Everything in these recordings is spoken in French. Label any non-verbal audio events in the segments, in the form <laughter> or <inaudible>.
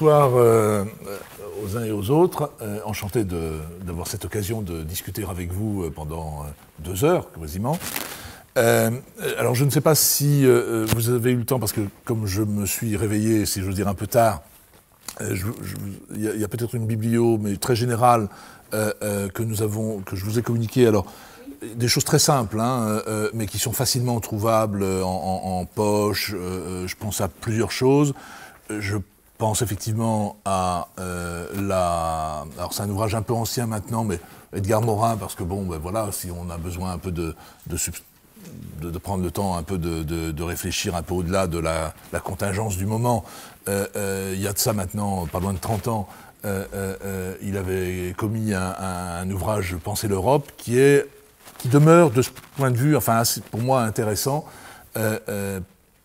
bonsoir euh, aux uns et aux autres. Euh, enchanté d'avoir cette occasion de discuter avec vous euh, pendant deux heures, quasiment. alors, je ne sais pas si vous avez eu le temps, parce que comme je me suis réveillé, si j'ose dire, un peu tard, il y a, peut-être une biblio, mais très générale, que nous avons, que je vous ai communiquée. Alors, des choses très simples, hein, mais qui sont facilement trouvables en, poche. je pense à plusieurs choses. Pense effectivement à euh, la. Alors c'est un ouvrage un peu ancien maintenant, mais Edgar Morin, parce que bon, ben voilà, si on a besoin un peu de, de, prendre le temps un peu de, réfléchir un peu au-delà de la, contingence du moment, euh, euh, il y a de ça maintenant pas loin de 30 ans. il avait commis un, ouvrage Penser l'Europe qui demeure de ce point de vue, enfin pour moi intéressant,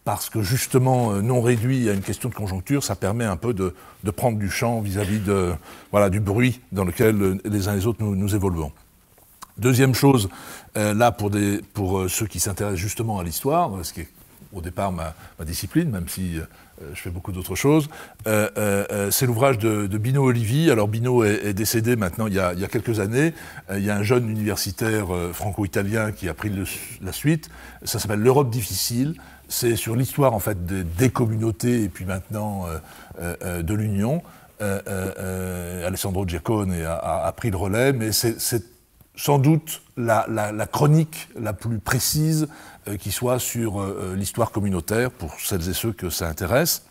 parce que justement, euh, non réduit à une question de conjoncture, ça permet un peu de, prendre du champ vis-à-vis voilà, du bruit dans lequel euh, les uns et les autres nous, évoluons. Deuxième chose, euh, là pour, des, pour ceux qui s'intéressent justement à l'histoire, ce qui est au départ ma, discipline, même si je fais beaucoup d'autres choses, c'est l'ouvrage de, Bino Olivi. Alors Bino est, décédé maintenant il y, a, il y, a, quelques années. il y a un jeune universitaire franco-italien qui a pris la suite. Ça s'appelle L'Europe difficile c'est sur l'histoire en fait des communautés et puis maintenant euh, euh, euh, de l'Union. Alessandro Giacone a, pris le relais, mais c'est sans doute la, chronique la plus précise qui soit sur l'histoire communautaire pour celles et ceux que ça intéresse.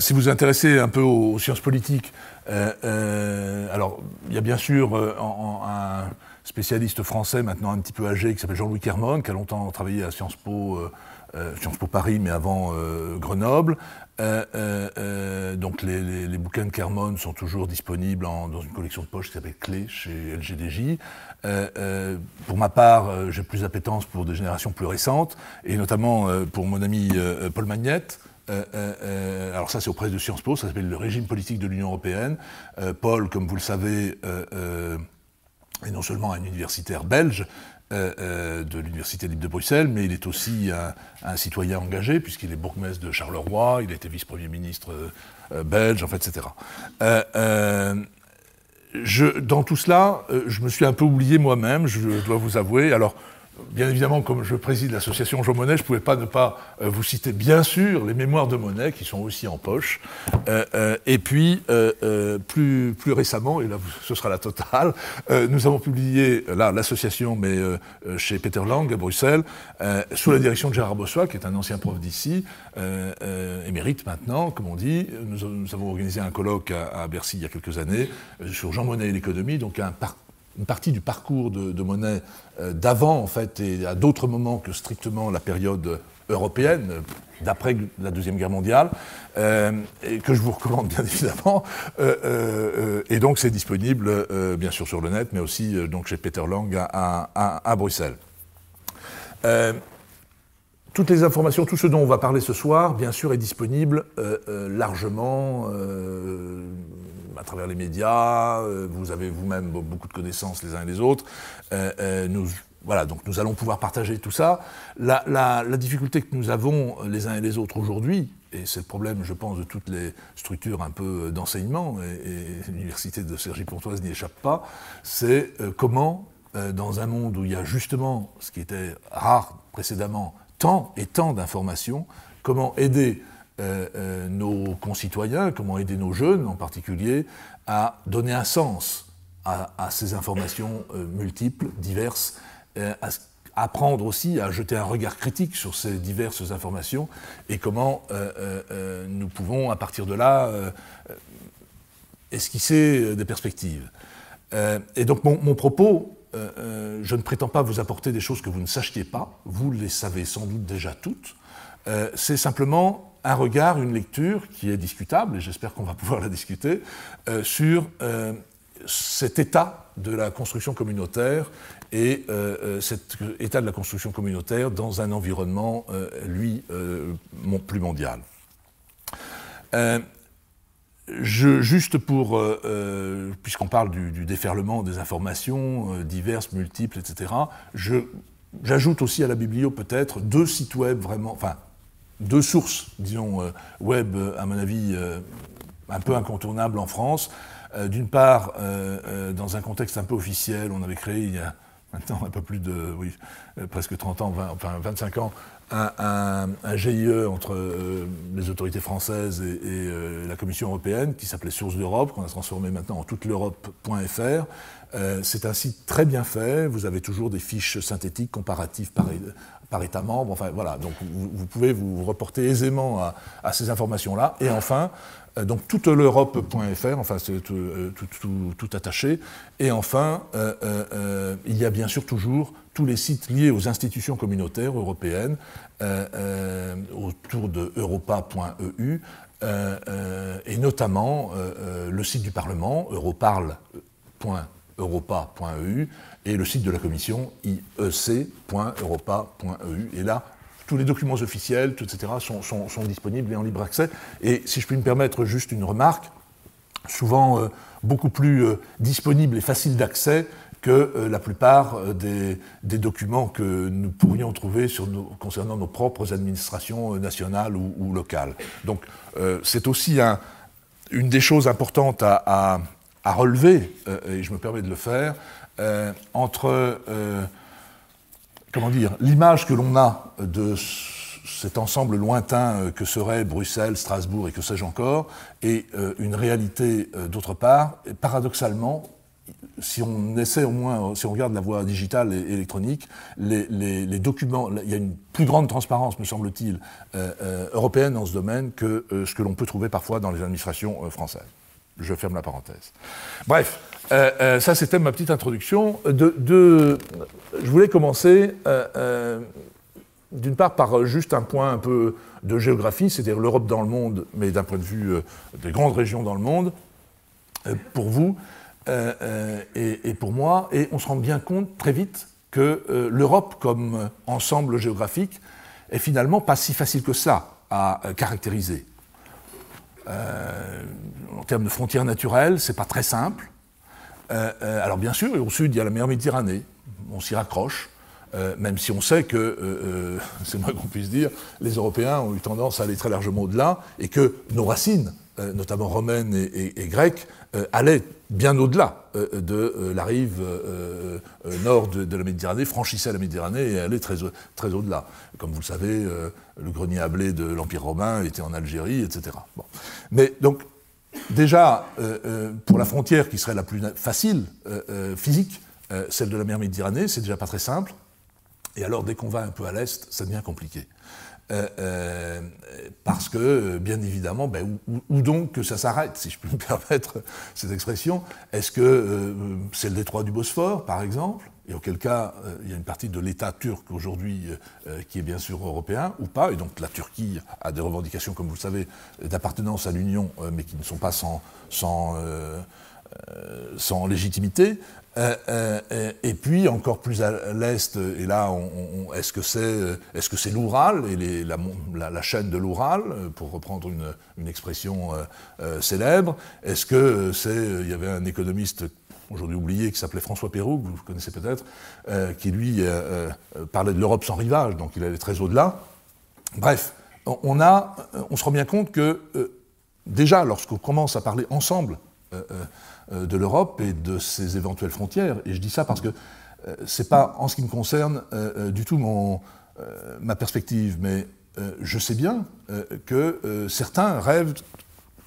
si vous vous intéressez un peu aux, sciences politiques, alors il y a bien sûr un spécialiste français maintenant un petit peu âgé qui s'appelle Jean-Louis Kermon, qui a longtemps travaillé à Sciences Po, euh, euh, Sciences Po Paris, mais avant euh, Grenoble. donc les, bouquins de Kermon sont toujours disponibles dans une collection de poche qui s'appelle Clé chez LGDJ. pour ma part, j'ai plus d'appétence pour des générations plus récentes, et notamment pour mon ami Paul Magnette. alors ça c'est auprès de Sciences Po, ça s'appelle le régime politique de l'Union européenne. Paul, comme vous le savez, et non seulement un universitaire belge euh, euh, de l'Université libre de Bruxelles, mais il est aussi un, citoyen engagé, puisqu'il est bourgmestre de Charleroi, il a été vice-premier ministre euh, belge, en fait, etc. Dans tout cela, je me suis un peu oublié moi-même, je dois vous avouer. Alors, Bien évidemment, comme je préside l'association Jean Monnet, je ne pouvais pas ne pas euh, vous citer, bien sûr, les mémoires de Monnet, qui sont aussi en poche. Euh, euh, et puis, plus, plus récemment, et là ce sera la totale, nous avons publié, là, l'association, mais chez Peter Lang à Bruxelles, sous la direction de Gérard Bossois, qui est un ancien prof d'ici, émérite maintenant, comme on dit. Nous, avons organisé un colloque à, à, Bercy il y a quelques années sur Jean Monnet et l'économie, donc un parcours une partie du parcours de, de Monet euh, d'avant, en fait, et à d'autres moments que strictement la période européenne, d'après la Deuxième Guerre mondiale, euh, que je vous recommande bien <laughs> évidemment. Euh, et donc c'est disponible, bien sûr, sur le net, mais aussi donc, chez Peter Lang à Bruxelles. toutes les informations, tout ce dont on va parler ce soir, bien sûr, est disponible largement à travers les médias, euh, vous avez vous-même beaucoup de connaissances les uns et les autres. Euh, euh, nous, voilà, donc nous allons pouvoir partager tout ça. La, difficulté que nous avons les uns et les autres aujourd'hui, et c'est le problème, je pense, de toutes les structures un peu d'enseignement, et, l'université de Cergy-Pontoise n'y échappe pas, c'est comment, dans un monde où il y a justement ce qui était rare précédemment, tant et tant d'informations, comment aider euh, euh, nos concitoyens, comment aider nos jeunes en particulier à donner un sens à, ces informations euh, multiples, diverses, à apprendre aussi à jeter un regard critique sur ces diverses informations et comment nous pouvons, à partir de là, esquisser des perspectives. et donc mon, mon propos, je ne prétends pas vous apporter des choses que vous ne sachiez pas, vous les savez sans doute déjà toutes, c'est simplement un regard, une lecture qui est discutable, et j'espère qu'on va pouvoir la discuter, euh, sur euh, cet état de la construction communautaire et euh, cet état de la construction communautaire dans un environnement, lui, plus mondial. Je, juste pour, puisqu'on parle du, déferlement des informations diverses, multiples, etc., j'ajoute aussi à la biblio peut-être deux sites web vraiment, deux sources, disons, web, à mon avis, un peu incontournables en France. D'une part, dans un contexte un peu officiel, on avait créé il y a maintenant un peu plus de, oui, presque 30 ans, enfin 25 ans, un, GIE entre euh, les autorités françaises et, euh, la Commission européenne qui s'appelait Source d'Europe, qu'on a transformé maintenant en toute l'Europe.fr. Euh, c'est un site très bien fait. Vous avez toujours des fiches synthétiques comparatives par, par État membre. Enfin voilà, donc vous, pouvez vous reporter aisément à, ces informations-là. Et enfin, euh, donc toute l'Europe.fr, enfin c'est tout, tout, attaché. Et enfin, euh, il y a bien sûr toujours tous les sites liés aux institutions communautaires européennes autour de europa.eu. et notamment le site du Parlement, europarl.europa.eu, et le site de la Commission, iec.europa.eu. Et là, tous les documents officiels, etc., sont, disponibles et en libre accès. Et si je puis me permettre juste une remarque, souvent euh, beaucoup plus euh, disponible et facile d'accès que euh, la plupart des, documents que nous pourrions trouver concernant nos propres administrations nationales ou, locales. Donc c'est aussi une des choses importantes à relever, et je me permets de le faire, entre comment dire, l'image que l'on a de cet ensemble lointain euh, que serait Bruxelles, Strasbourg et que sais-je encore, et euh, une réalité euh, d'autre part, paradoxalement, si on essaie au moins, si on regarde la voie digitale et électronique, les, documents, il y a une plus grande transparence, me semble-t-il, européenne dans ce domaine que ce que l'on peut trouver parfois dans les administrations françaises. Je ferme la parenthèse. Bref, euh, euh, ça c'était ma petite introduction. Je voulais commencer euh, d'une part par juste un point un peu de géographie, c'est-à-dire l'Europe dans le monde, mais d'un point de vue des grandes régions dans le monde, pour vous et, pour moi. Et on se rend bien compte très vite que l'Europe comme ensemble géographique est finalement pas si facile que ça à caractériser. En termes de frontières naturelles, c'est pas très simple. Euh, euh, alors bien sûr, au sud, il y a la mer Méditerranée, on s'y raccroche, même si on sait que, <laughs> c'est moins qu'on puisse dire, les Européens ont eu tendance à aller très largement au-delà, et que nos racines, notamment romaines et grecques, allaient bien au-delà euh, de euh, la rive euh, nord de, la Méditerranée, franchissait la Méditerranée et allait très, très au-delà. Comme vous le savez, le grenier à blé de l'Empire romain était en Algérie, etc. Bon. Mais donc, déjà, pour la frontière qui serait la plus facile, physique, celle de la mer Méditerranée, c'est déjà pas très simple. Et alors, dès qu'on va un peu à l'est, ça devient compliqué. Euh, euh, parce que, bien évidemment, ben, où, donc que ça s'arrête, si je peux me <laughs> permettre cette expression? Est-ce que euh, c'est le détroit du Bosphore, par exemple? Et auquel cas, il y a une partie de l'État turc aujourd'hui qui est bien sûr européen ou pas, et donc la Turquie a des revendications, comme vous le savez, d'appartenance à l'Union, mais qui ne sont pas sans, sans, légitimité. Euh, euh, et puis encore plus à l'est, et là, est-ce que c'est est-ce que c'est l'Oural et la, chaîne de l'Oural, pour reprendre une, expression euh, célèbre? Est-ce que c'est il y avait un économiste aujourd'hui oublié qui s'appelait François Perrault, que vous connaissez peut-être, qui lui parlait de l'Europe sans rivage, donc il allait très au-delà. Bref, on se rend bien compte que déjà, lorsqu'on commence à parler ensemble euh, de l'Europe et de ses éventuelles frontières. Et je dis ça parce que euh, ce n'est pas en ce qui me concerne euh, du tout mon, ma perspective, mais je sais bien que certains rêvent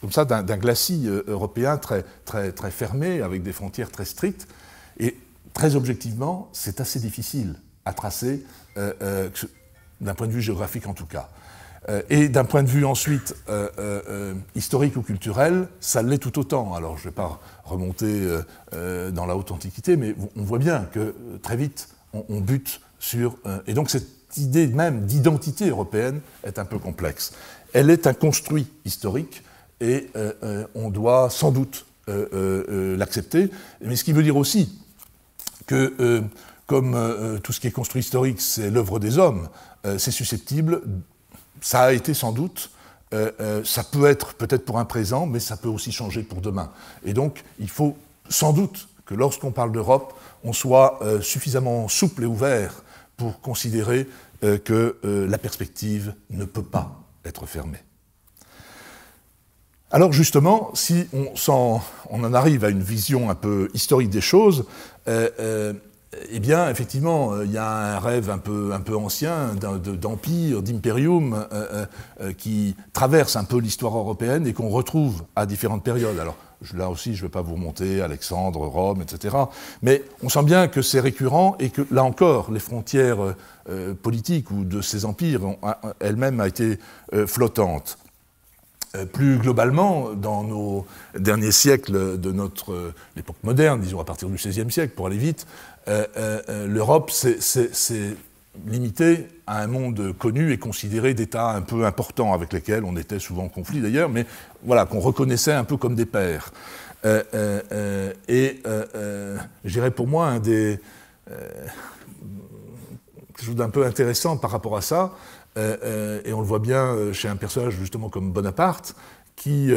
comme ça d'un glacis européen très, très, très fermé, avec des frontières très strictes. Et très objectivement, c'est assez difficile à tracer, d'un point de vue géographique en tout cas. Euh, et d'un point de vue ensuite euh, euh, historique ou culturel, ça l'est tout autant. Alors je ne vais pas remonter dans la haute antiquité, mais on voit bien que très vite on, bute sur... et donc cette idée même d'identité européenne est un peu complexe. Elle est un construit historique et on doit sans doute l'accepter, mais ce qui veut dire aussi que comme tout ce qui est construit historique, c'est l'œuvre des hommes, c'est susceptible ça a été sans doute, euh, euh, ça peut être peut-être pour un présent, mais ça peut aussi changer pour demain. Et donc, il faut sans doute que lorsqu'on parle d'Europe, on soit euh, suffisamment souple et ouvert pour considérer que la perspective ne peut pas être fermée. Alors justement, si on, en arrive à une vision un peu historique des choses, euh, euh, eh bien, effectivement, euh, il y a un rêve un peu, un peu ancien d'empire, d'imperium, qui traverse un peu l'histoire européenne et qu'on retrouve à différentes périodes. Alors, là aussi, je ne vais pas vous remonter Alexandre, Rome, etc. Mais on sent bien que c'est récurrent et que, là encore, les frontières politiques ou de ces empires elles-mêmes ont été flottantes. Euh, plus globalement, dans nos derniers siècles de notre euh, époque moderne, disons à partir du XVIe siècle, pour aller vite, euh, l'Europe s'est limitée à un monde connu et considéré d'États un peu importants avec lesquels on était souvent en conflit d'ailleurs, mais voilà, qu'on reconnaissait un peu comme des pères. et je dirais pour moi un des quelque chose d'un peu intéressant par rapport à ça, euh, euh, et on le voit bien euh, chez un personnage justement comme Bonaparte, qui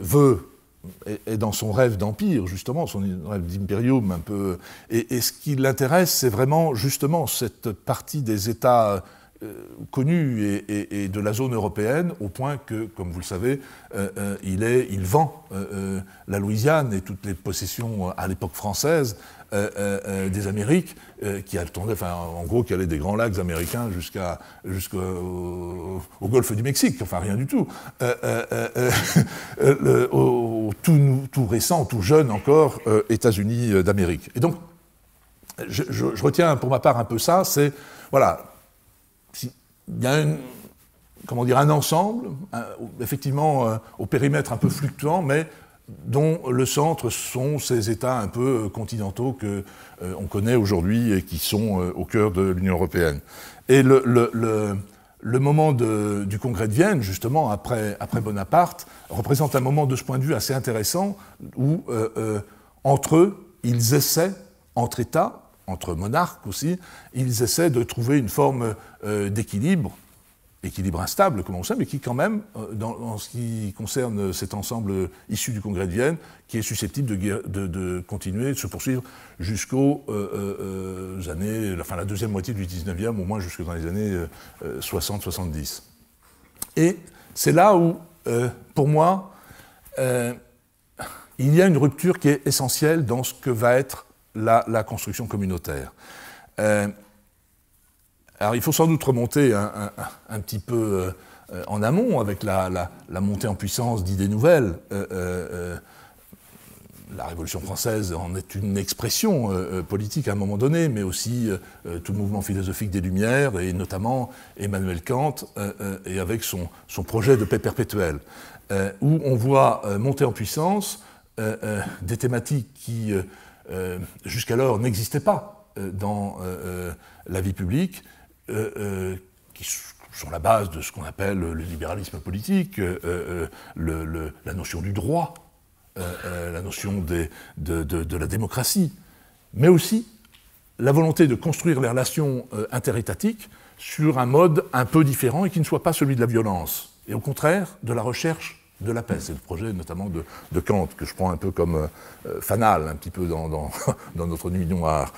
veut est dans son rêve d'empire, justement, son rêve d'imperium un peu. Et, ce qui l'intéresse, c'est vraiment justement cette partie des États connus et, de la zone européenne, au point que, comme vous le savez, il, est, il vend la Louisiane et toutes les possessions à l'époque française euh, euh, euh, des Amériques, qui attendaient, enfin, en gros, qui allaient des grands lacs américains jusqu'à jusqu'au au golfe du Mexique, enfin rien du tout, <laughs> au, tout, tout, récent, tout jeune encore, États-Unis d'Amérique. Et donc, je, je, retiens pour ma part un peu ça, c'est, voilà, il y a une, comment dire, un ensemble, effectivement au périmètre un peu fluctuant, mais dont le centre sont ces États un peu euh, continentaux que euh, on connaît aujourd'hui et qui sont euh, au cœur de l'Union européenne. Et le, moment du congrès de Vienne, justement, après, après, Bonaparte, représente un moment de ce point de vue assez intéressant où, entre eux, ils essaient, entre États, entre monarques aussi, ils essaient de trouver une forme d'équilibre équilibre instable, comme on sait, mais qui quand même, euh, dans, ce qui concerne cet ensemble issu du Congrès de Vienne, qui est susceptible de, continuer, de se poursuivre jusqu'aux euh, euh, années, enfin la deuxième moitié du 19e, au moins jusque dans les années 60-70. Et c'est là où, pour moi, il y a une rupture qui est essentielle dans ce que va être la construction communautaire. Alors il faut sans doute remonter un, petit peu euh, en amont avec la, montée en puissance d'idées nouvelles. Euh, euh, la Révolution française en est une expression politique à un moment donné, mais aussi tout le mouvement philosophique des Lumières, et notamment Emmanuel Kant, et avec son, projet de paix perpétuelle, où on voit monter en puissance des thématiques qui jusqu'alors n'existaient pas dans la vie publique, euh, euh, qui sont la base de ce qu'on appelle le libéralisme politique, euh, la notion du droit, la notion de, la démocratie, mais aussi la volonté de construire les relations interétatiques sur un mode un peu différent et qui ne soit pas celui de la violence, et au contraire de la recherche de la paix. C'est le projet notamment de, Kant, que je prends un peu comme fanal, un petit peu dans <laughs> notre nuit noire.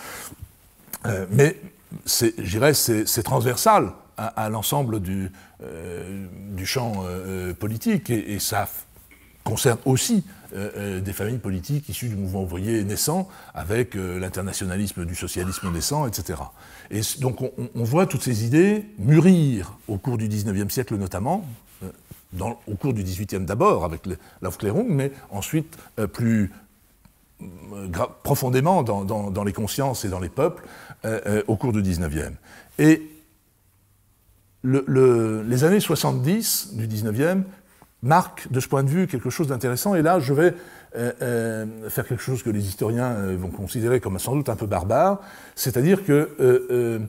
mais c'est transversal à, l'ensemble du, euh, champ euh, politique et, ça concerne aussi euh, des familles politiques issues du mouvement ouvrier naissant avec l'internationalisme du socialisme naissant, etc. Et donc on, voit toutes ces idées mûrir au cours du XIXe siècle notamment, au cours du XVIIIe d'abord avec l'Aufklärung, mais ensuite plus profondément dans, les consciences et dans les peuples euh, euh, au cours du 19e. Et les années 70 du 19e marquent de ce point de vue quelque chose d'intéressant. Et là, je vais euh, faire quelque chose que les historiens vont considérer comme sans doute un peu barbare, c'est-à-dire que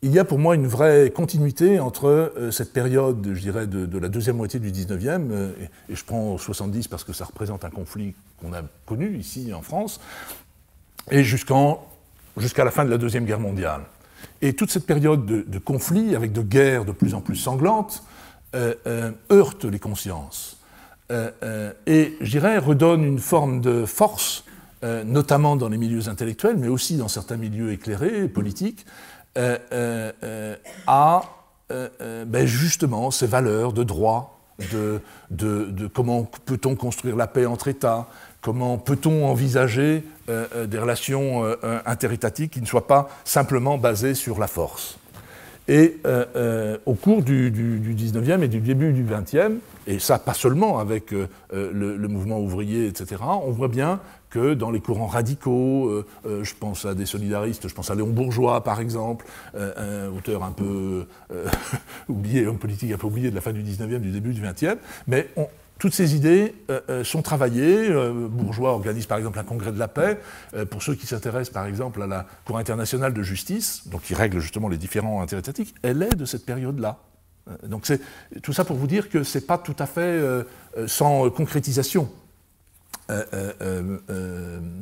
il y a pour moi une vraie continuité entre cette période, je dirais, de, la deuxième moitié du 19e, et, je prends 70 parce que ça représente un conflit qu'on a connu ici en France, et jusqu'en jusqu'à la fin de la Deuxième Guerre mondiale. Et toute cette période de, conflit, avec de guerres de plus en plus sanglantes, euh, euh, heurte les consciences. Euh, et, je dirais, redonne une forme de force, notamment dans les milieux intellectuels, mais aussi dans certains milieux éclairés, politiques, à ben justement ces valeurs de droit, de, de comment peut-on construire la paix entre États, comment peut-on envisager des relations interétatiques qui ne soient pas simplement basées sur la force. Et euh, euh, au cours du, du, 19e et du début du 20e, et ça pas seulement avec euh, le, mouvement ouvrier, etc., on voit bien que dans les courants radicaux, je pense à des solidaristes, je pense à Léon Bourgeois par exemple, un auteur un peu <laughs> oublié, homme politique un peu oublié de la fin du 19e, du début du 20e, mais on, toutes ces idées euh, euh, sont travaillées. Euh, Bourgeois organise par exemple un congrès de la paix. pour ceux qui s'intéressent par exemple à la Cour internationale de justice, donc qui règle justement les différents intérêts étatiques, elle est de cette période-là. donc c'est tout ça pour vous dire que ce n'est pas tout à fait sans concrétisation.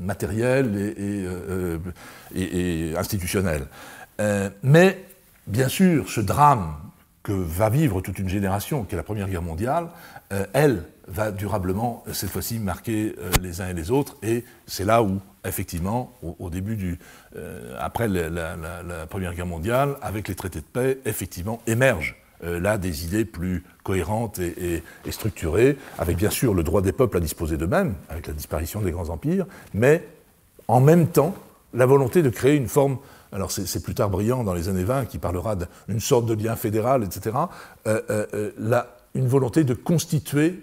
matérielle et institutionnelle. mais bien sûr, ce drame que va vivre toute une génération, qui est la Première Guerre mondiale, euh, elle va durablement, cette fois-ci, marquer euh, les uns et les autres. Et c'est là où, effectivement, au, début du. Euh, après la, Première Guerre mondiale, avec les traités de paix, effectivement, émergent là des idées plus cohérentes et, structurées, avec bien sûr le droit des peuples à disposer d'eux-mêmes, avec la disparition des grands empires, mais en même temps, la volonté de créer une forme alors c'est plus tard brillant dans les années 20 qui parlera d'une sorte de lien fédéral, etc. la, une volonté de constituer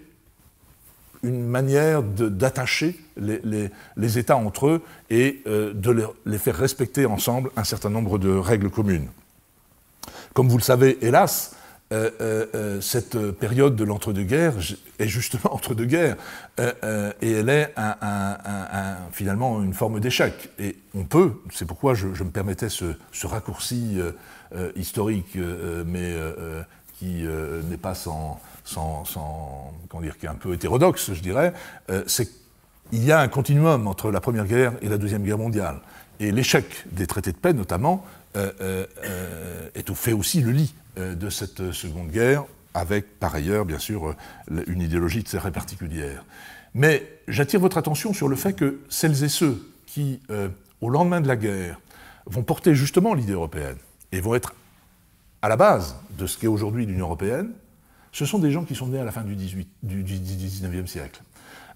une manière d'attacher les, États entre eux et euh, de les, faire respecter ensemble un certain nombre de règles communes. Comme vous le savez, hélas, euh, euh, cette période de l'entre-deux-guerres est justement <laughs> entre-deux-guerres, et elle est finalement une forme d'échec. Et on peut, c'est pourquoi je, me permettais ce, raccourci historique, mais qui euh, n'est pas sans, sans, comment dire, qui est un peu hétérodoxe, je dirais, euh, c'est qu'il y a un continuum entre la Première Guerre et la Deuxième Guerre mondiale. Et l'échec des traités de paix, notamment, euh, est fait aussi le lit de cette Seconde Guerre, avec par ailleurs, bien sûr, une idéologie très particulière. Mais j'attire votre attention sur le fait que celles et ceux qui, au lendemain de la guerre, vont porter justement l'idée européenne et vont être à la base de ce qu'est aujourd'hui l'Union européenne, ce sont des gens qui sont nés à la fin du, 18, du, 19e siècle.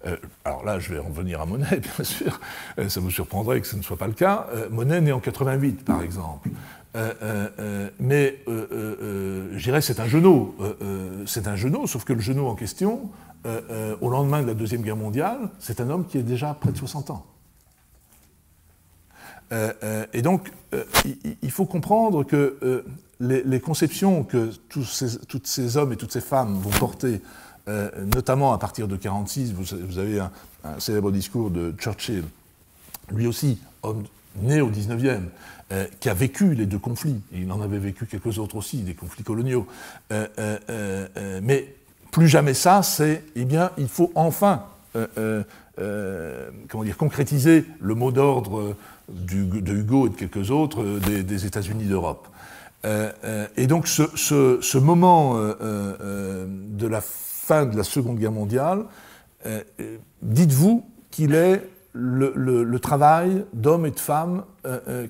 Euh, alors là, je vais revenir à Monet, <laughs> bien sûr. Euh, ça vous surprendrait que ce ne soit pas le cas. Euh, Monet né en 88, par exemple. mais je dirais c'est un genou. c'est un genou, sauf que le genou en question, au lendemain de la Deuxième Guerre mondiale, c'est un homme qui est déjà près de 60 ans. et donc, il, faut comprendre que les, conceptions que tous ces, hommes et toutes ces femmes vont porter, euh, notamment à partir de 1946, vous, avez un, célèbre discours de Churchill, lui aussi, homme né au 19e, euh, qui a vécu les deux conflits, il en avait vécu quelques autres aussi, des conflits coloniaux, euh, mais plus jamais ça, c'est, eh bien, il faut enfin comment dire, concrétiser le mot d'ordre de Hugo et de quelques autres des États-Unis d'Europe. Et donc ce, moment de la fin de la Seconde Guerre mondiale, dites-vous qu'il est le, travail d'hommes et de femmes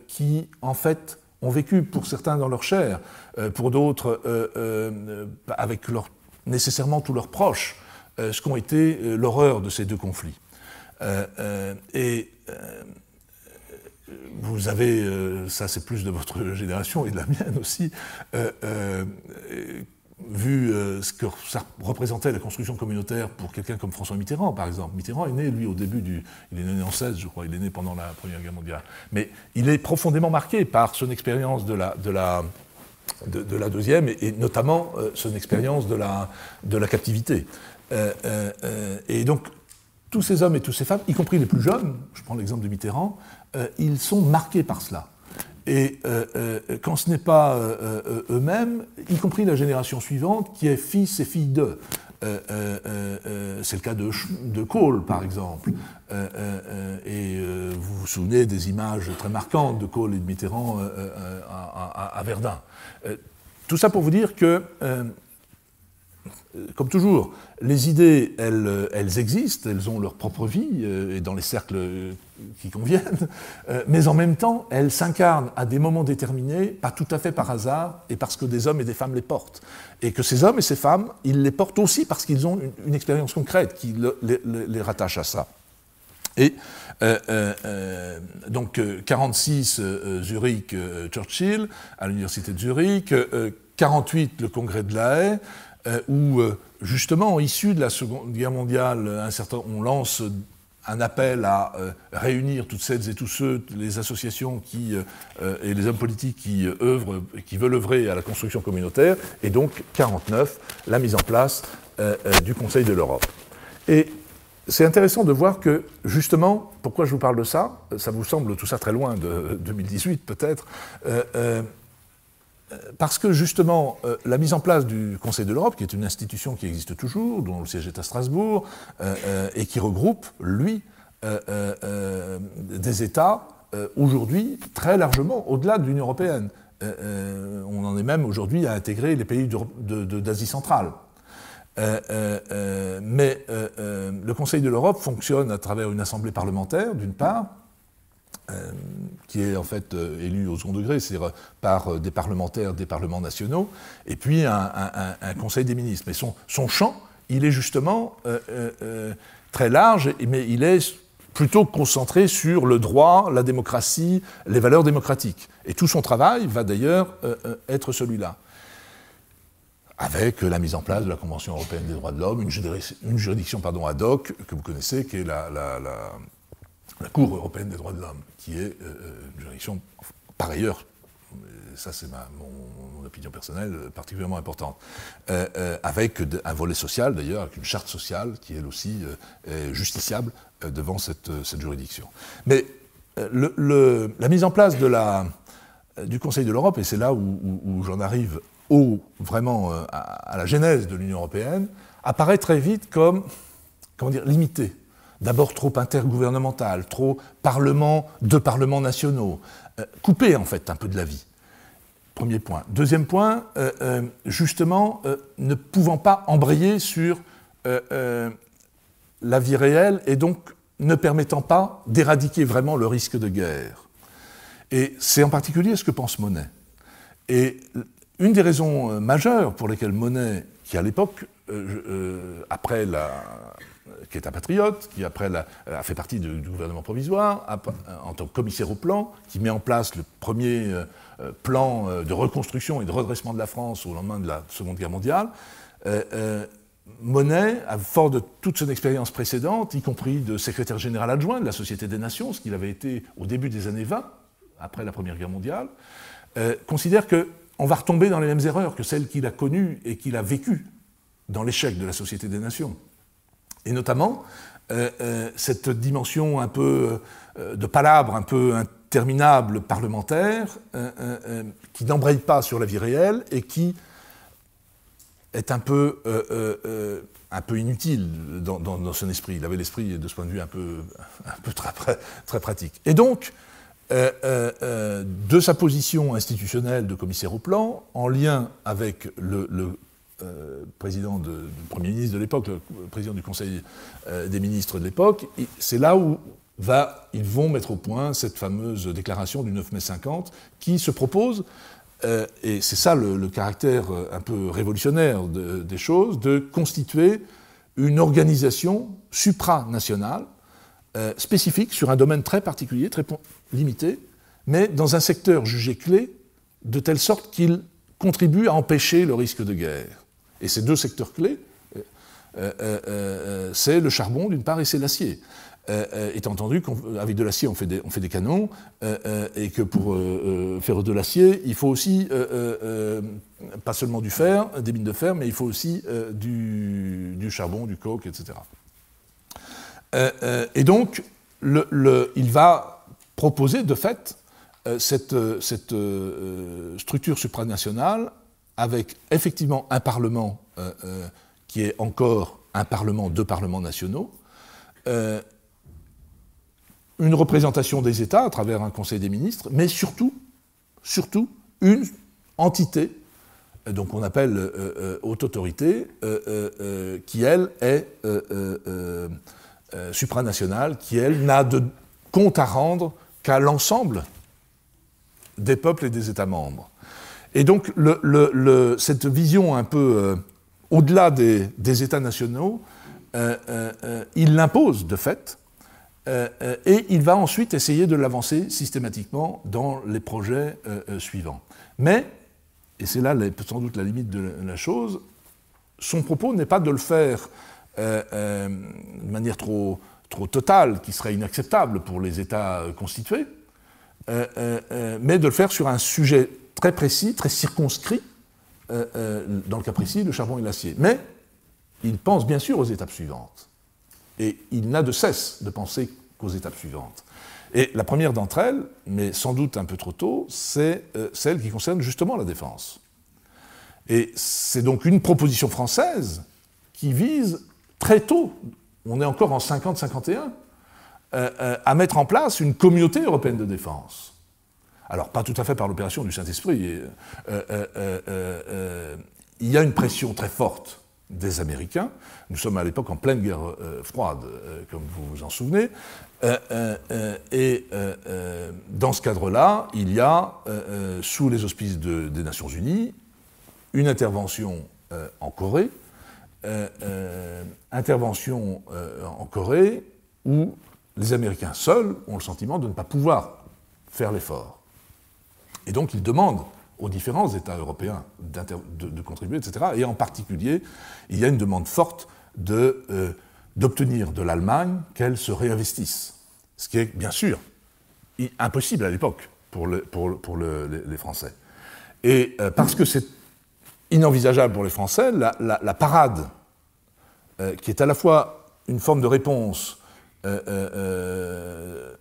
qui, en fait, ont vécu, pour certains dans leur chair, pour d'autres avec leur, nécessairement tous leurs proches, ce qu'ont été l'horreur de ces deux conflits. et vous avez, euh, ça c'est plus de votre <laughs> génération et de la mienne aussi, euh, euh, vu ce que ça représentait la construction communautaire pour quelqu'un comme François Mitterrand, par exemple. Mitterrand est né, lui, au début du... Il est né en 16, je crois, il est né pendant la Première Guerre mondiale. Mais il est profondément marqué par son expérience de la, de la, de, la deuxième, et, notamment son expérience de la, de la captivité. et donc, tous ces hommes et toutes ces femmes, y compris les plus jeunes, je prends l'exemple de Mitterrand, euh, ils sont marqués par cela. Et euh, euh, quand ce n'est pas eux-mêmes, y compris la génération suivante, qui est fils et fille d'eux. c'est le cas de, de Kohl, par exemple. et vous vous souvenez des images très marquantes de Kohl et de Mitterrand à, Verdun. tout ça pour vous dire que comme toujours, les idées, elles, elles, existent, elles ont leur propre vie, et dans les cercles qui conviennent, mais en même temps, elles s'incarnent à des moments déterminés, pas tout à fait par hasard, et parce que des hommes et des femmes les portent. Et que ces hommes et ces femmes, ils les portent aussi parce qu'ils ont une, expérience concrète qui les, rattache à ça. Et euh, euh, euh, donc 46 Zurich Churchill à l'université de Zurich, 48 le congrès de la Haye, où justement issu de la Seconde Guerre mondiale, un certain, on lance un appel à réunir toutes celles et tous ceux, les associations qui, et les hommes politiques qui œuvrent, qui veulent œuvrer à la construction communautaire, et donc 49, la mise en place du Conseil de l'Europe. Et c'est intéressant de voir que, justement, pourquoi je vous parle de ça? Ça vous semble tout ça très loin de 2018 peut-être. Euh, euh, parce que justement, euh, la mise en place du Conseil de l'Europe, qui est une institution qui existe toujours, dont le siège est à Strasbourg, et qui regroupe, lui, des États, aujourd'hui, très largement au-delà de l'Union européenne. on en est même aujourd'hui à intégrer les pays d'Asie centrale. Euh, euh, euh, mais le Conseil de l'Europe fonctionne à travers une assemblée parlementaire, d'une part, qui est en fait élue au second degré, c'est-à-dire par des parlementaires des parlements nationaux, et puis un, Conseil des ministres. Mais son, son, champ, il est justement très large, mais il est plutôt concentré sur le droit, la démocratie, les valeurs démocratiques. Et tout son travail va d'ailleurs être celui-là avec la mise en place de la Convention européenne des droits de l'homme, une, juridiction, pardon, ad hoc que vous connaissez, qui est la, Cour européenne des droits de l'homme, qui est euh, une juridiction, par ailleurs, ça c'est mon, opinion personnelle, particulièrement importante, euh, euh, avec un volet social d'ailleurs, avec une charte sociale qui elle aussi est justiciable devant cette, juridiction. Mais la mise en place la, du Conseil de l'Europe, et c'est là où j'en arrive au, vraiment euh, à, la genèse de l'Union européenne, apparaît très vite comme comment dire, limité. D'abord trop intergouvernemental, trop parlement, de parlements nationaux, euh, coupé en fait un peu de la vie. Premier point. Deuxième point, euh, justement, ne pouvant pas embrayer sur la vie réelle et donc ne permettant pas d'éradiquer vraiment le risque de guerre. Et c'est en particulier ce que pense Monet. Et une des raisons euh, majeures pour lesquelles Monet, qui à l'époque, euh, euh, après la, qui est un patriote, qui après a fait partie du, gouvernement provisoire, en tant que commissaire au plan, qui met en place le premier plan de reconstruction et de redressement de la France au lendemain de la Seconde Guerre mondiale, Monet, à fort de toute son expérience précédente, y compris de secrétaire général adjoint de la Société des Nations, ce qu'il avait été au début des années 20, après la Première Guerre mondiale, considère que on va retomber dans les mêmes erreurs que celles qu'il a connues et qu'il a vécues dans l'échec de la Société des Nations. Et notamment, euh, euh, cette dimension un peu euh, de palabre, un peu interminable parlementaire, qui n'embraye pas sur la vie réelle et qui est un peu, un peu inutile dans, son esprit. Il avait l'esprit, de ce point de vue, un peu, <laughs> un peu très, très pratique. Et donc, de sa position institutionnelle de commissaire au plan, en lien avec le, président de, le Premier ministre de l'époque, le président du Conseil des ministres de l'époque, c'est là où ils vont mettre au point cette fameuse déclaration du 9 mai 50 qui se propose, et c'est ça le, caractère un peu révolutionnaire des choses, de constituer une organisation supranationale spécifique sur un domaine très particulier, très limité, mais dans un secteur jugé clé, de telle sorte qu'il contribue à empêcher le risque de guerre. Et ces deux secteurs clés, euh, euh, euh, c'est le charbon d'une part et c'est l'acier. étant entendu qu'avec de l'acier on, fait des, canons, et que pour faire de l'acier, il faut aussi, pas seulement du fer, des mines de fer, mais il faut aussi du, charbon, du coke, etc. et donc, il va proposer de fait cette, structure supranationale avec effectivement un Parlement qui est encore un Parlement de parlements nationaux, une représentation des États à travers un Conseil des ministres, mais surtout, surtout une entité donc on appelle haute autorité, qui elle est supranationale, qui elle n'a de compte à rendre qu'à l'ensemble des peuples et des États membres. Et donc cette vision un peu au-delà des, États nationaux, il l'impose de fait, et il va ensuite essayer de l'avancer systématiquement dans les projets suivants. Mais et c'est là sans doute la limite de la chose, son propos n'est pas de le faire euh, euh, de manière trop, trop totale, qui serait inacceptable pour les États constitués, euh, mais de le faire sur un sujet très précis, très circonscrit, dans le cas précis, le charbon et l'acier. Mais il pense bien sûr aux étapes suivantes. Et il n'a de cesse de penser qu'aux étapes suivantes. Et la première d'entre elles, mais sans doute un peu trop tôt, c'est euh, celle qui concerne justement la défense. Et c'est donc une proposition française qui vise très tôt, on est encore en 50-51, euh, euh, à mettre en place une communauté européenne de défense. Alors, pas tout à fait par l'opération du Saint-Esprit. il y a une pression très forte des Américains. Nous sommes à l'époque en pleine guerre froide, comme vous vous en souvenez. Euh, euh, euh, et dans ce cadre-là, il y a, sous les auspices des Nations Unies, une intervention en Corée, intervention en Corée où les Américains seuls ont le sentiment de ne pas pouvoir faire l'effort. Et donc ils demandent aux différents États européens de, contribuer, etc. Et en particulier, il y a une demande forte de d'obtenir de l'Allemagne qu'elle se réinvestisse. Ce qui est bien sûr impossible à l'époque pour, les Français. Et euh, parce que c'est inenvisageable pour les Français, la, parade, euh, qui est à la fois une forme de réponse euh,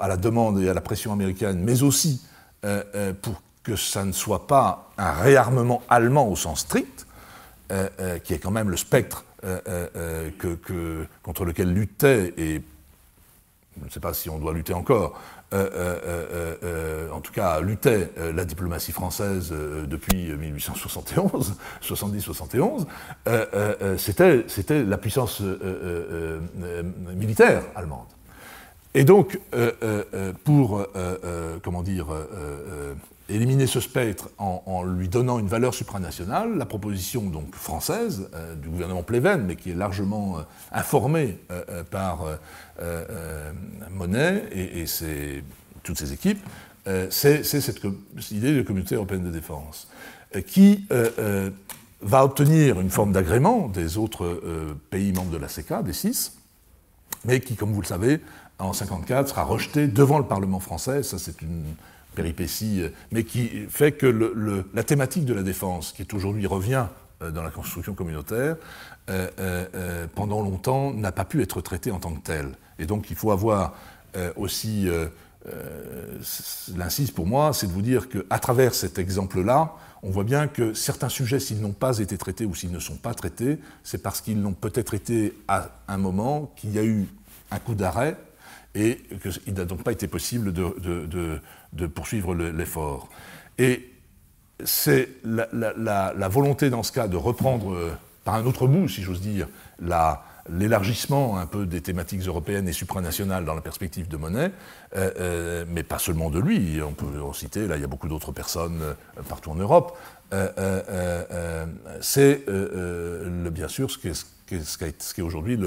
à la demande et à la pression américaine, mais aussi pour que ça ne soit pas un réarmement allemand au sens strict, qui est quand même le spectre euh, euh, euh, contre lequel luttait, et je ne sais pas si on doit lutter encore, en tout cas luttait la diplomatie française depuis 1871, 70-71, c'était la puissance militaire allemande. Et donc, pour, comment dire, éliminer ce spectre en, lui donnant une valeur supranationale, la proposition donc française euh, du gouvernement Pleven, mais qui est largement euh, informée euh, par Monet et, toutes ses équipes, c'est cette idée de communauté européenne de défense, qui va obtenir une forme d'agrément des autres pays membres de la CECA, des six, mais qui, comme vous le savez, en 1954 sera rejetée devant le Parlement français. Ça, c'est une péripétie, euh, mais qui fait que la thématique de la défense, qui aujourd'hui revient euh, dans la construction communautaire, euh, pendant longtemps n'a pas pu être traitée en tant que telle. Et donc il faut avoir aussi, l'incise pour moi, c'est de vous dire qu'à travers cet exemple-là, on voit bien que certains sujets, s'ils n'ont pas été traités ou s'ils ne sont pas traités, c'est parce qu'ils n'ont peut-être été à un moment qu'il y a eu un coup d'arrêt et qu'il n'a donc pas été possible de, poursuivre l'effort. Et c'est la, volonté dans ce cas de reprendre euh, par un autre bout, si j'ose dire, l'élargissement un peu des thématiques européennes et supranationales dans la perspective de Monet, euh, euh, mais pas seulement de lui, on peut en citer, là il y a beaucoup d'autres personnes partout en Europe, c'est bien sûr ce qui est ce qui est aujourd'hui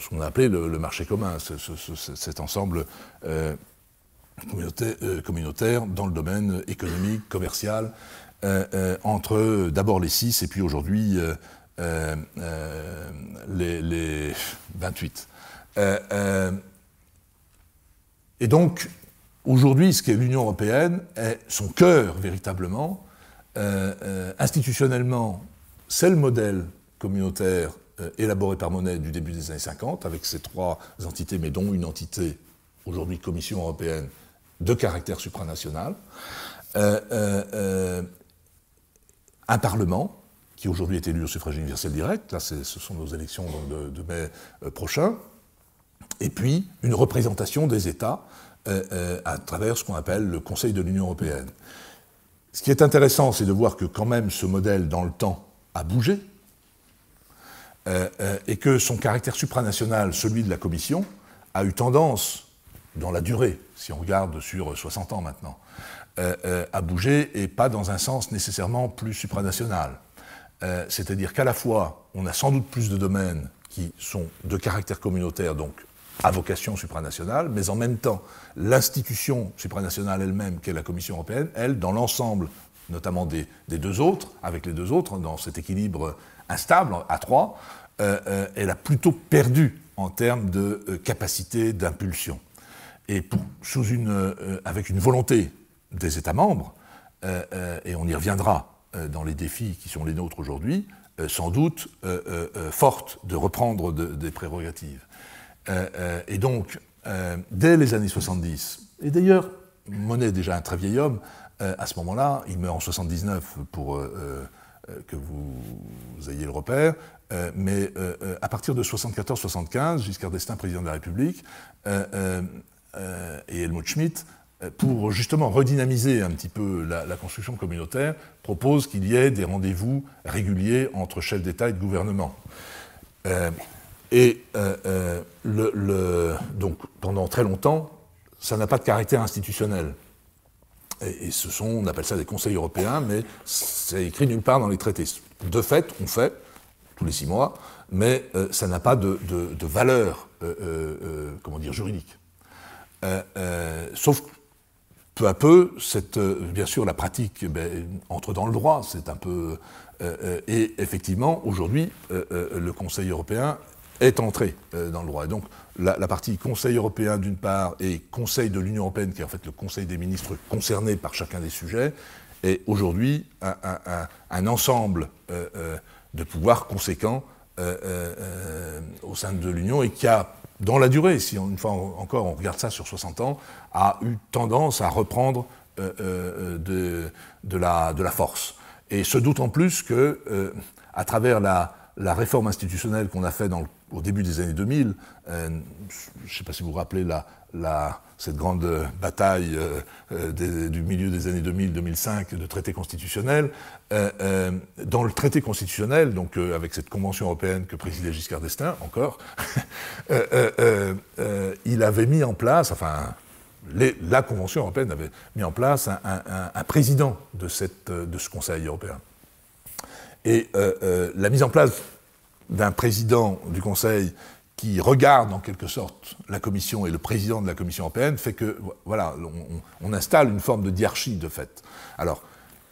ce qu'on a appelé le, marché commun, cet ensemble euh, euh, communautaire dans le domaine économique, commercial, euh, entre d'abord les six et puis aujourd'hui les, les, 28. et donc, aujourd'hui, ce qu'est l'Union européenne est son cœur véritablement. institutionnellement, c'est le modèle communautaire élaboré par Monet du début des années 50, avec ces trois entités, mais dont une entité, aujourd'hui Commission européenne, de caractère supranational, euh, euh, un Parlement, qui aujourd'hui est élu au suffrage universel direct, là ce sont nos élections de, mai prochain, et puis une représentation des États à travers ce qu'on appelle le Conseil de l'Union européenne. Ce qui est intéressant, c'est de voir que quand même ce modèle, dans le temps, a bougé, et que son caractère supranational, celui de la Commission, a eu tendance, dans la durée, si on regarde sur 60 ans maintenant, à bouger et pas dans un sens nécessairement plus supranational. Euh, c'est-à-dire qu'à la fois, on a sans doute plus de domaines qui sont de caractère communautaire, donc à vocation supranationale, mais en même temps, l'institution supranationale elle-même, qu'est la Commission européenne, elle, dans l'ensemble, notamment des, deux autres, avec les deux autres, dans cet équilibre instable à trois, euh, euh, elle a plutôt perdu en termes de capacité d'impulsion. Et sous une, avec une volonté des États membres, et on y reviendra euh, dans les défis qui sont les nôtres aujourd'hui, euh, sans doute euh, forte de reprendre des prérogatives. et donc, dès les années 70, et d'ailleurs, Monet déjà un très vieil homme, à ce moment-là, il meurt en 79 pour que vous, ayez le repère, mais à partir de 74-75, Giscard d'Estaing, président de la République, et Helmut Schmidt pour justement redynamiser un petit peu la, construction communautaire, propose qu'il y ait des rendez-vous réguliers entre chefs d'État et de gouvernement. Euh, et euh, euh, donc pendant très longtemps, ça n'a pas de caractère institutionnel. Et, ce sont, on appelle ça des conseils européens, mais c'est écrit nulle part dans les traités. De fait, on fait tous les six mois, mais ça n'a pas de, valeur, comment dire, juridique. sauf peu à peu, euh, bien sûr, la pratique eh ben, entre dans le droit, c'est un peu. Euh, euh, et effectivement, aujourd'hui, le Conseil européen est entré dans le droit. Donc, la, partie Conseil européen d'une part et Conseil de l'Union européenne, qui est en fait le Conseil des ministres concernés par chacun des sujets, est aujourd'hui un, ensemble de pouvoirs conséquents au sein de l'Union et qui a dans la durée, si une fois encore on regarde ça sur 60 ans, a eu tendance à reprendre euh, euh, de, la, force. Et ce d'autant plus que, euh, à travers la, la réforme institutionnelle qu'on a faite au début des années 2000, je ne sais pas si vous vous rappelez cette grande bataille euh, euh, du milieu des années 2000-2005 de traité constitutionnel. Euh, dans le traité constitutionnel, donc avec cette convention européenne que présidait Giscard d'Estaing, encore, <laughs> il avait mis en place, enfin, la Convention européenne avait mis en place un, président de, ce Conseil européen. Et la mise en place d'un président du Conseil qui regarde en quelque sorte la Commission et le président de la Commission européenne fait que, voilà, on, installe une forme de diarchie de fait. Alors,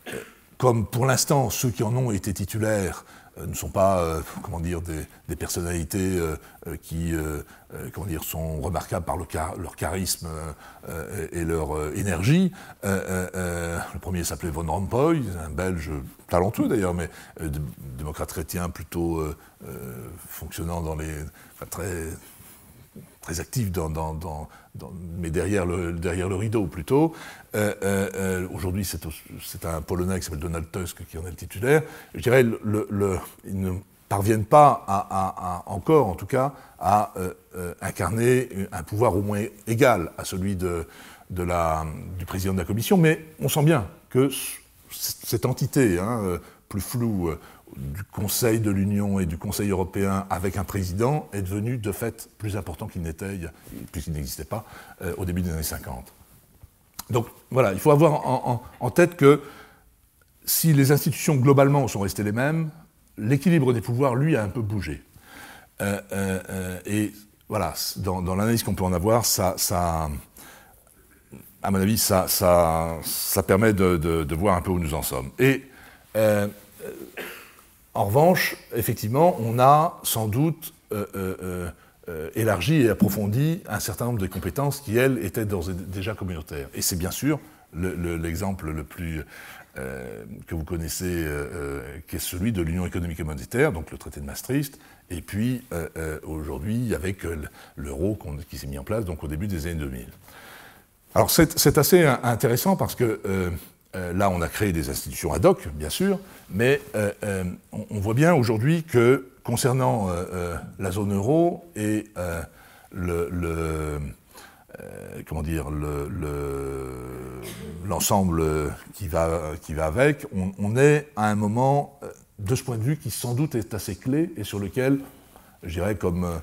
euh, comme pour l'instant, ceux qui en ont été titulaires ne sont pas, euh, comment dire, des, personnalités qui, comment dire, sont remarquables par leur charisme et leur énergie. le premier s'appelait Von Rompuy, un Belge talentueux d'ailleurs, mais démocrate chrétien plutôt fonctionnant dans les très actif, mais derrière le, rideau plutôt. Euh, euh, euh, aujourd'hui, c'est un Polonais qui s'appelle Donald Tusk qui en est le titulaire. Je dirais, le, ils ne parviennent pas encore, en tout cas, à incarner un pouvoir au moins égal à celui du président de la Commission, mais on sent bien que cette entité hein, plus floue du Conseil de l'Union et du Conseil européen avec un président est devenu de fait plus important qu'il n'était, puisqu'il n'existait pas, euh, au début des années 50. Donc voilà, il faut avoir en, tête que si les institutions globalement sont restées les mêmes, l'équilibre des pouvoirs, lui, a un peu bougé. Euh, euh, et voilà, dans, l'analyse qu'on peut en avoir, ça, à mon avis, ça, ça, permet de, voir un peu où nous en sommes. Et en revanche, effectivement, on a sans doute euh, euh, euh, élargi et approfondi un certain nombre de compétences qui, elles, étaient déjà communautaires. Et c'est bien sûr l'exemple le, plus que vous connaissez, qui est celui de l'Union économique et monétaire, donc le traité de Maastricht, et puis aujourd'hui avec l'euro qui s'est mis en place au début des années 2000. Alors c'est assez intéressant parce que euh, là, on a créé des institutions ad hoc, bien sûr, mais euh, euh, on, voit bien aujourd'hui que concernant la zone euro et l'ensemble qui, va, avec, on, est à un moment, de ce point de vue, qui sans doute est assez clé et sur lequel, je dirais, comme,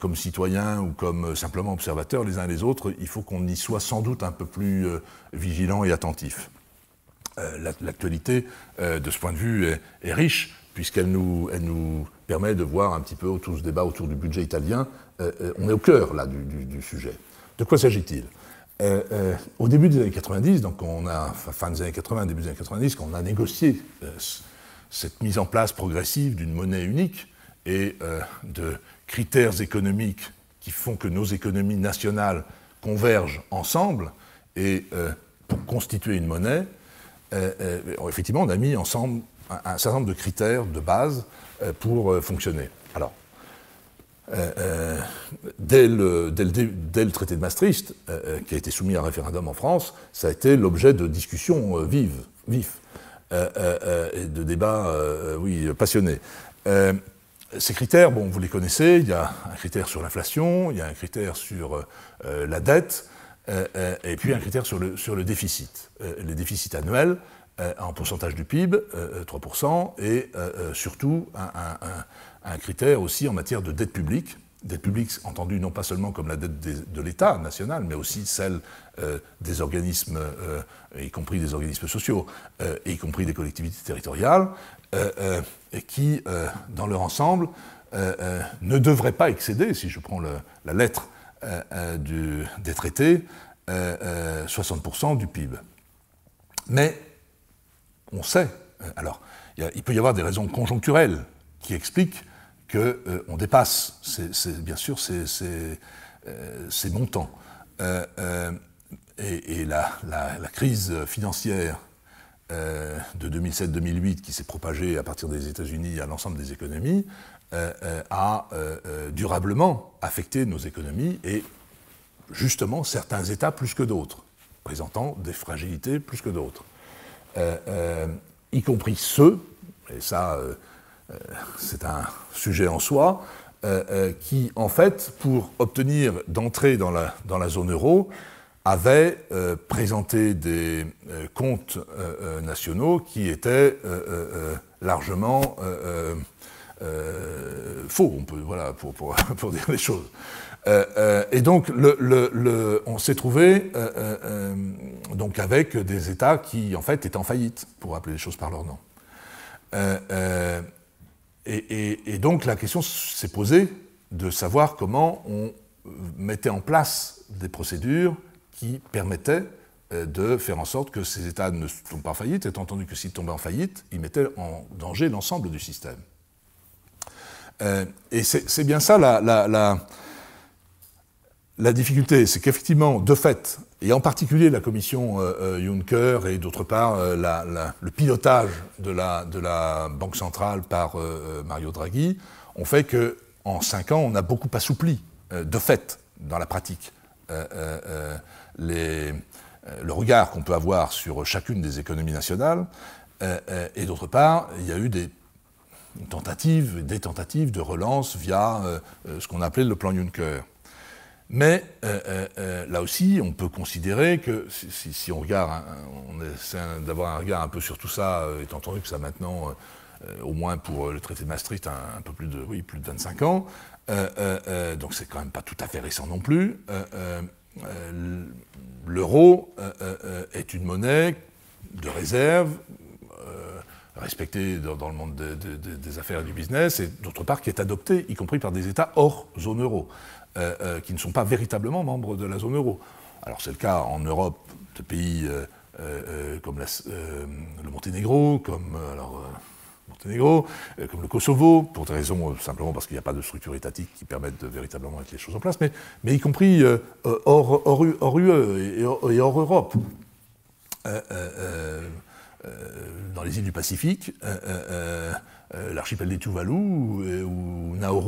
comme citoyen ou comme simplement observateur les uns les autres, il faut qu'on y soit sans doute un peu plus vigilant et attentif. L'actualité, de ce point de vue, est, riche, puisqu'elle nous, permet de voir un petit peu tout ce débat autour du budget italien. on est au cœur, là, du sujet. De quoi s'agit-il? Euh, euh, Au début des années 90, donc on a, fin des années 80, début des années 90, quand on a négocié euh, cette mise en place progressive d'une monnaie unique et de critères économiques qui font que nos économies nationales convergent ensemble et pour constituer une monnaie, effectivement, on a mis ensemble un, certain nombre de critères de base pour fonctionner. Alors, euh, euh, dès, le, traité de Maastricht, euh, qui a été soumis à un référendum en France, ça a été l'objet de discussions vives, et de débats passionnés. ces critères, bon, vous les connaissez, il y a un critère sur l'inflation, il y a un critère sur la dette, et puis un critère sur le, sur le déficit. les déficits annuels, en pourcentage du PIB, 3%, et surtout un, critère aussi en matière de dette publique, dette publique entendue non pas seulement comme la dette de l'État national, mais aussi celle euh, des organismes, euh, y compris des organismes sociaux, euh, y compris des collectivités territoriales, qui, dans leur ensemble, ne devraient pas excéder, si je prends la lettre du, des traités, 60% du PIB. Mais on sait, alors il peut y avoir des raisons conjoncturelles qui expliquent qu'on euh, dépasse, bien sûr, ces, euh, montants. Euh, et, la, crise financière de 2007-2008, qui s'est propagée à partir des États-Unis à l'ensemble des économies, a durablement affecté nos économies et justement certains États plus que d'autres, présentant des fragilités plus que d'autres. y compris ceux, et ça euh, c'est un sujet en soi, euh, euh, qui, en fait, pour obtenir d'entrer dans la, dans la zone euro, avait présenté des comptes nationaux qui étaient largement faux, on peut, voilà, pour, pour, <laughs> pour dire les choses. et donc, le, le, on s'est trouvé donc avec des États qui, en fait, étaient en faillite, pour appeler les choses par leur nom. Et, donc la question s'est posée de savoir comment on mettait en place des procédures qui permettaient euh, de faire en sorte que ces États ne tombent pas en faillite, étant entendu que s'ils tombaient en faillite, ils mettaient en danger l'ensemble du système. Euh, et c'est bien ça la, difficulté, c'est qu'effectivement, de fait, et en particulier la commission euh, euh, Juncker et d'autre part le pilotage de la, Banque centrale par Mario Draghi, ont fait qu'en cinq ans, on a beaucoup assoupli, de fait, dans la pratique, le regard qu'on peut avoir sur chacune des économies nationales. et d'autre part, il y a eu des tentatives, des tentatives de relance via ce qu'on appelait le plan Juncker. Mais euh, euh, euh, là aussi, on peut considérer que si, on regarde, on essaie d'avoir un regard un peu sur tout ça, étant entendu que ça maintenant, au moins pour le traité de Maastricht, un, peu plus de, oui, plus de 25 ans, donc c'est quand même pas tout à fait récent non plus. L'euro est une monnaie de réserve, respectée dans, le monde des affaires et du business, et d'autre part qui est adoptée, y compris par des États hors zone euro. Euh, euh, qui ne sont pas véritablement membres de la zone euro. Alors c'est le cas en Europe de pays euh, comme le Monténégro, comme alors, Monténégro, comme le Kosovo, pour des raisons simplement parce qu'il n'y a pas de structure étatique qui permette de véritablement mettre les choses en place, mais, mais y compris hors, UE et hors Europe. Dans les îles du Pacifique, l'archipel des Tuvalu ou Nauru